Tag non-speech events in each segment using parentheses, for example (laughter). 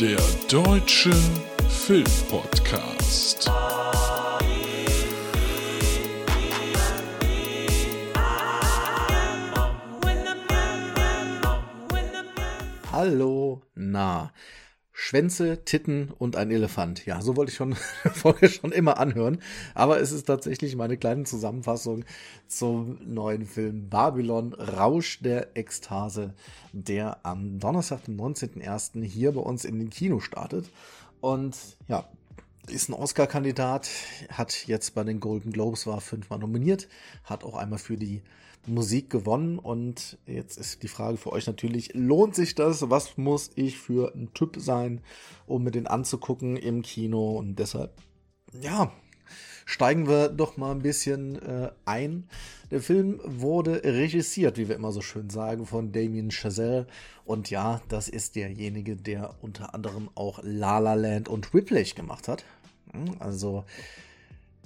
Der Deutsche Filmpodcast. Hallo, na. Schwänze, Titten und ein Elefant. Ja, so wollte ich schon (laughs) vorher schon immer anhören. Aber es ist tatsächlich meine kleine Zusammenfassung zum neuen Film Babylon Rausch der Ekstase, der am Donnerstag, dem 19.01. hier bei uns in den Kino startet. Und ja, ist ein Oscar-Kandidat, hat jetzt bei den Golden Globes war fünfmal nominiert, hat auch einmal für die Musik gewonnen und jetzt ist die Frage für euch natürlich, lohnt sich das? Was muss ich für ein Typ sein, um mir den anzugucken im Kino? Und deshalb, ja, steigen wir doch mal ein bisschen äh, ein. Der Film wurde regisiert, wie wir immer so schön sagen, von Damien Chazelle. Und ja, das ist derjenige, der unter anderem auch La La Land und Whiplash gemacht hat. Hm, also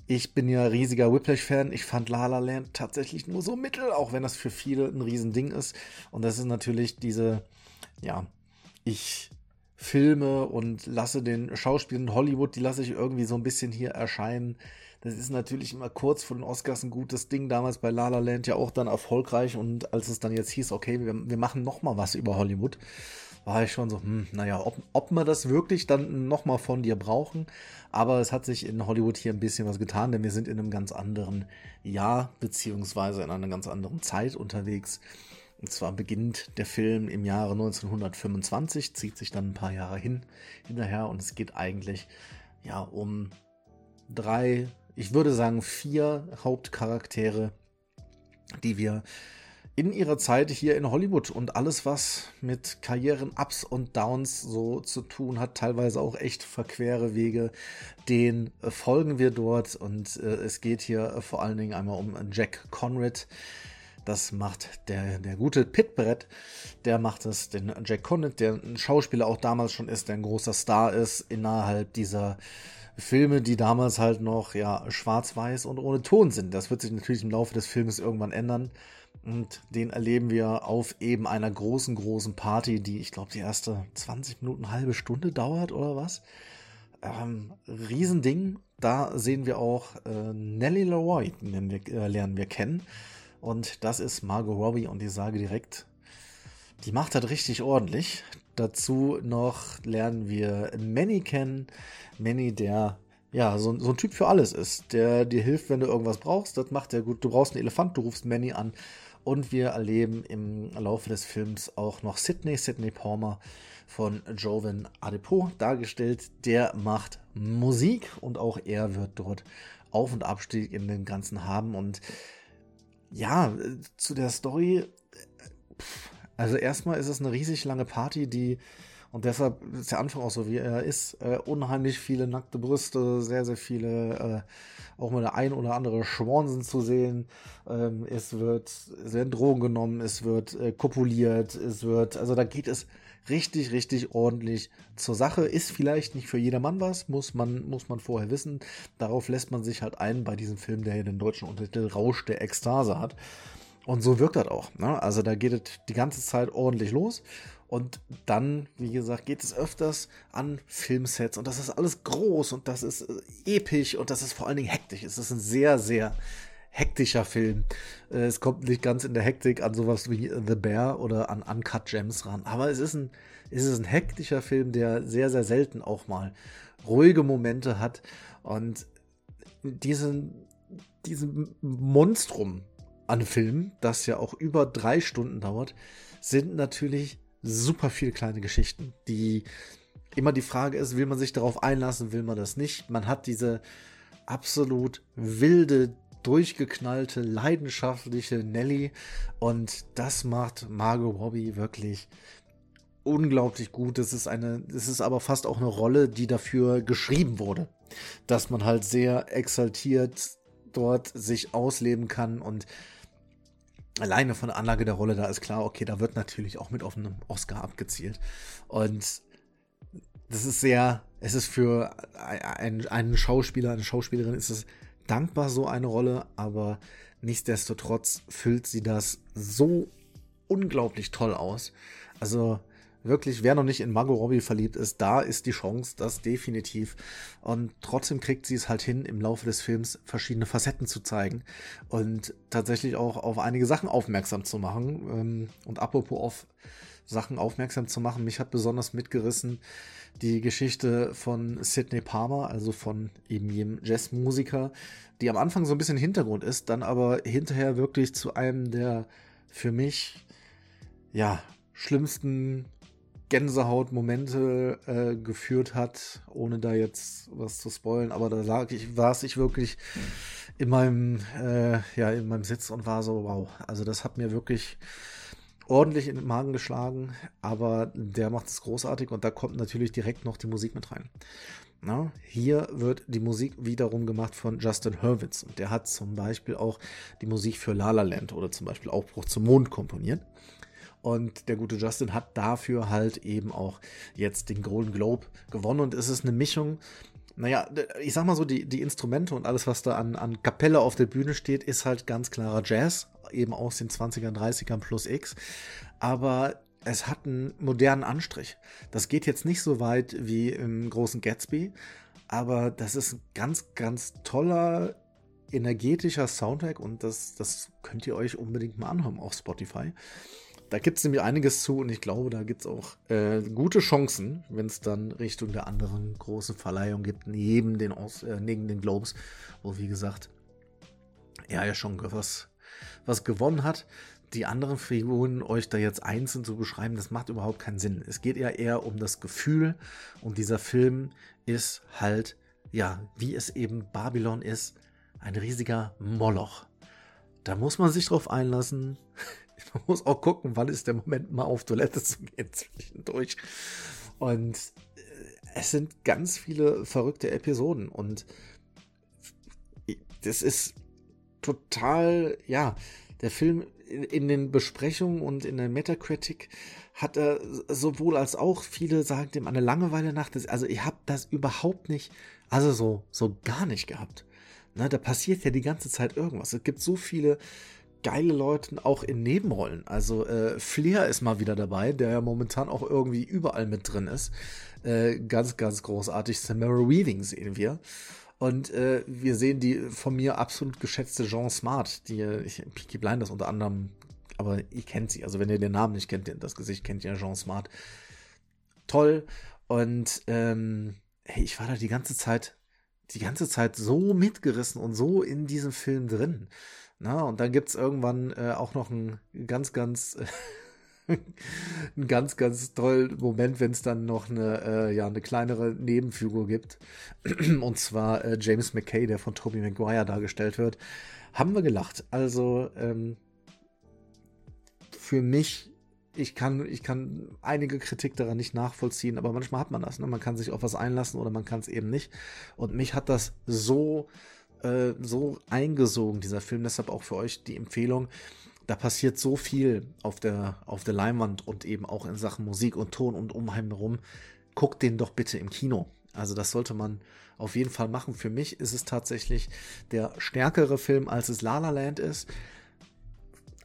ich bin ja riesiger Whiplash-Fan. Ich fand La La Land tatsächlich nur so mittel, auch wenn das für viele ein Riesending ist. Und das ist natürlich diese, ja, ich filme und lasse den Schauspielern in Hollywood, die lasse ich irgendwie so ein bisschen hier erscheinen. Das ist natürlich immer kurz vor den Oscars ein gutes Ding. Damals bei La La Land ja auch dann erfolgreich. Und als es dann jetzt hieß, okay, wir, wir machen noch mal was über Hollywood, war ich schon so, hm, naja, ob, ob wir das wirklich dann nochmal von dir brauchen. Aber es hat sich in Hollywood hier ein bisschen was getan, denn wir sind in einem ganz anderen Jahr, beziehungsweise in einer ganz anderen Zeit unterwegs. Und zwar beginnt der Film im Jahre 1925, zieht sich dann ein paar Jahre hin, hinterher und es geht eigentlich ja um drei, ich würde sagen vier Hauptcharaktere, die wir in ihrer Zeit hier in Hollywood und alles, was mit Karrieren-Ups und Downs so zu tun hat, teilweise auch echt verquere Wege, den äh, folgen wir dort und äh, es geht hier äh, vor allen Dingen einmal um Jack Conrad. Das macht der, der gute Pitbrett, der macht es, den Jack Conrad, der ein Schauspieler auch damals schon ist, der ein großer Star ist innerhalb dieser Filme, die damals halt noch ja schwarz-weiß und ohne Ton sind. Das wird sich natürlich im Laufe des Filmes irgendwann ändern. Und den erleben wir auf eben einer großen, großen Party, die, ich glaube, die erste 20 Minuten, halbe Stunde dauert oder was. Ähm, Riesending. Da sehen wir auch äh, Nellie Leroy, wir, äh, lernen wir kennen. Und das ist Margot Robbie und ich sage direkt, die macht das richtig ordentlich. Dazu noch lernen wir Manny kennen. Manny, der ja, so, so, ein Typ für alles ist, der dir hilft, wenn du irgendwas brauchst. Das macht er gut. Du brauchst einen Elefant, du rufst Manny an und wir erleben im Laufe des Films auch noch Sidney, Sidney Palmer von Jovan Adepo dargestellt. Der macht Musik und auch er wird dort Auf- und Abstieg in den Ganzen haben. Und ja, zu der Story. Also erstmal ist es eine riesig lange Party, die und deshalb ist der Anfang auch so, wie er ist. Äh, unheimlich viele nackte Brüste, sehr, sehr viele, äh, auch mal der ein oder andere Schwansen zu sehen. Ähm, es wird, es Drogen genommen, es wird äh, kopuliert, es wird, also da geht es richtig, richtig ordentlich zur Sache. Ist vielleicht nicht für jedermann was, muss man, muss man vorher wissen. Darauf lässt man sich halt ein bei diesem Film, der hier den deutschen Untertitel Rausch der Ekstase hat. Und so wirkt das auch. Ne? Also da geht es die ganze Zeit ordentlich los. Und dann, wie gesagt, geht es öfters an Filmsets und das ist alles groß und das ist äh, episch und das ist vor allen Dingen hektisch. Es ist ein sehr, sehr hektischer Film. Äh, es kommt nicht ganz in der Hektik an sowas wie The Bear oder an Uncut Gems ran, aber es ist ein, es ist ein hektischer Film, der sehr, sehr selten auch mal ruhige Momente hat und diesen, diesen Monstrum an Film, das ja auch über drei Stunden dauert, sind natürlich super viele kleine Geschichten, die immer die Frage ist, will man sich darauf einlassen, will man das nicht? Man hat diese absolut wilde, durchgeknallte, leidenschaftliche Nelly und das macht Margot Robbie wirklich unglaublich gut. Das ist eine, es ist aber fast auch eine Rolle, die dafür geschrieben wurde, dass man halt sehr exaltiert dort sich ausleben kann und alleine von der Anlage der Rolle, da ist klar, okay, da wird natürlich auch mit auf einen Oscar abgezielt. Und das ist sehr, es ist für einen, einen Schauspieler, eine Schauspielerin ist es dankbar, so eine Rolle, aber nichtsdestotrotz füllt sie das so unglaublich toll aus. Also wirklich, wer noch nicht in Margot Robbie verliebt ist, da ist die Chance, das definitiv. Und trotzdem kriegt sie es halt hin, im Laufe des Films verschiedene Facetten zu zeigen und tatsächlich auch auf einige Sachen aufmerksam zu machen. Ähm, und apropos auf Sachen aufmerksam zu machen, mich hat besonders mitgerissen die Geschichte von Sidney Palmer, also von eben jedem Jazzmusiker, die am Anfang so ein bisschen Hintergrund ist, dann aber hinterher wirklich zu einem der für mich ja schlimmsten Gänsehautmomente äh, geführt hat, ohne da jetzt was zu spoilen, aber da lag ich, saß ich wirklich in meinem, äh, ja, in meinem Sitz und war so, wow, also das hat mir wirklich ordentlich in den Magen geschlagen, aber der macht es großartig und da kommt natürlich direkt noch die Musik mit rein. Na, hier wird die Musik wiederum gemacht von Justin Hurwitz und der hat zum Beispiel auch die Musik für La La Land oder zum Beispiel Aufbruch zum Mond komponiert. Und der gute Justin hat dafür halt eben auch jetzt den Golden Globe gewonnen. Und es ist eine Mischung. Naja, ich sag mal so, die, die Instrumente und alles, was da an, an Kapelle auf der Bühne steht, ist halt ganz klarer Jazz, eben aus den 20ern, 30ern plus X. Aber es hat einen modernen Anstrich. Das geht jetzt nicht so weit wie im großen Gatsby, aber das ist ein ganz, ganz toller, energetischer Soundtrack und das, das könnt ihr euch unbedingt mal anhören auf Spotify. Da gibt es nämlich einiges zu und ich glaube, da gibt es auch äh, gute Chancen, wenn es dann Richtung der anderen großen Verleihung gibt, neben den, Aus äh, neben den Globes, wo wie gesagt er ja schon was, was gewonnen hat. Die anderen Figuren euch da jetzt einzeln zu beschreiben, das macht überhaupt keinen Sinn. Es geht ja eher um das Gefühl und dieser Film ist halt, ja, wie es eben Babylon ist, ein riesiger Moloch. Da muss man sich drauf einlassen. (laughs) (laughs) Man muss auch gucken, wann ist der Moment, mal auf Toilette zu gehen (laughs) zwischendurch. Und äh, es sind ganz viele verrückte Episoden und das ist total, ja, der Film in den Besprechungen und in der Metacritic hat er sowohl als auch viele sagen dem eine Langeweile nach. Also ich habe das überhaupt nicht, also so so gar nicht gehabt. Na, da passiert ja die ganze Zeit irgendwas. Es gibt so viele geile Leute auch in Nebenrollen. Also äh, Flair ist mal wieder dabei, der ja momentan auch irgendwie überall mit drin ist. Äh, ganz, ganz großartig. Samara Weaving sehen wir. Und äh, wir sehen die von mir absolut geschätzte Jean Smart, die ich, Peaky Blinders unter anderem, aber ihr kennt sie. Also wenn ihr den Namen nicht kennt, das Gesicht kennt ihr Jean Smart. Toll. Und ähm, hey, ich war da die ganze Zeit, die ganze Zeit so mitgerissen und so in diesem Film drin. Na, und dann gibt es irgendwann äh, auch noch einen ganz, ganz, (laughs) einen ganz, ganz tollen Moment, wenn es dann noch eine, äh, ja, eine kleinere Nebenfigur gibt. (clears throat) und zwar äh, James McKay, der von Tobey Maguire dargestellt wird. Haben wir gelacht. Also, ähm, für mich ich kann, ich kann einige Kritik daran nicht nachvollziehen, aber manchmal hat man das. Ne? Man kann sich auf was einlassen oder man kann es eben nicht. Und mich hat das so äh, so eingesogen, dieser Film. Deshalb auch für euch die Empfehlung. Da passiert so viel auf der, auf der Leinwand und eben auch in Sachen Musik und Ton und umheim herum. Guckt den doch bitte im Kino. Also das sollte man auf jeden Fall machen. Für mich ist es tatsächlich der stärkere Film, als es La La Land ist.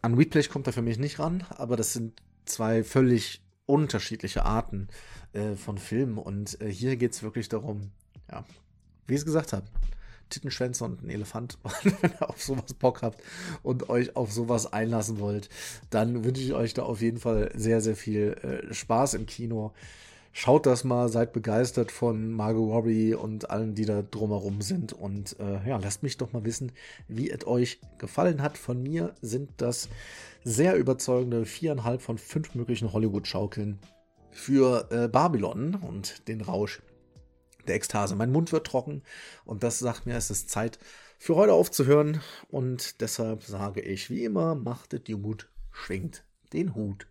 An Replay kommt er für mich nicht ran, aber das sind zwei völlig unterschiedliche Arten äh, von Filmen. Und äh, hier geht es wirklich darum, ja, wie ich es gesagt habe, Tittenschwänze und ein Elefant. (laughs) Wenn ihr auf sowas Bock habt und euch auf sowas einlassen wollt, dann wünsche ich euch da auf jeden Fall sehr, sehr viel äh, Spaß im Kino. Schaut das mal, seid begeistert von Margot Robbie und allen, die da drumherum sind. Und äh, ja, lasst mich doch mal wissen, wie es euch gefallen hat. Von mir sind das sehr überzeugende viereinhalb von fünf möglichen Hollywood-Schaukeln für äh, Babylon und den Rausch der Ekstase. Mein Mund wird trocken und das sagt mir, es ist Zeit für heute aufzuhören. Und deshalb sage ich wie immer, machtet die Mut, schwingt den Hut.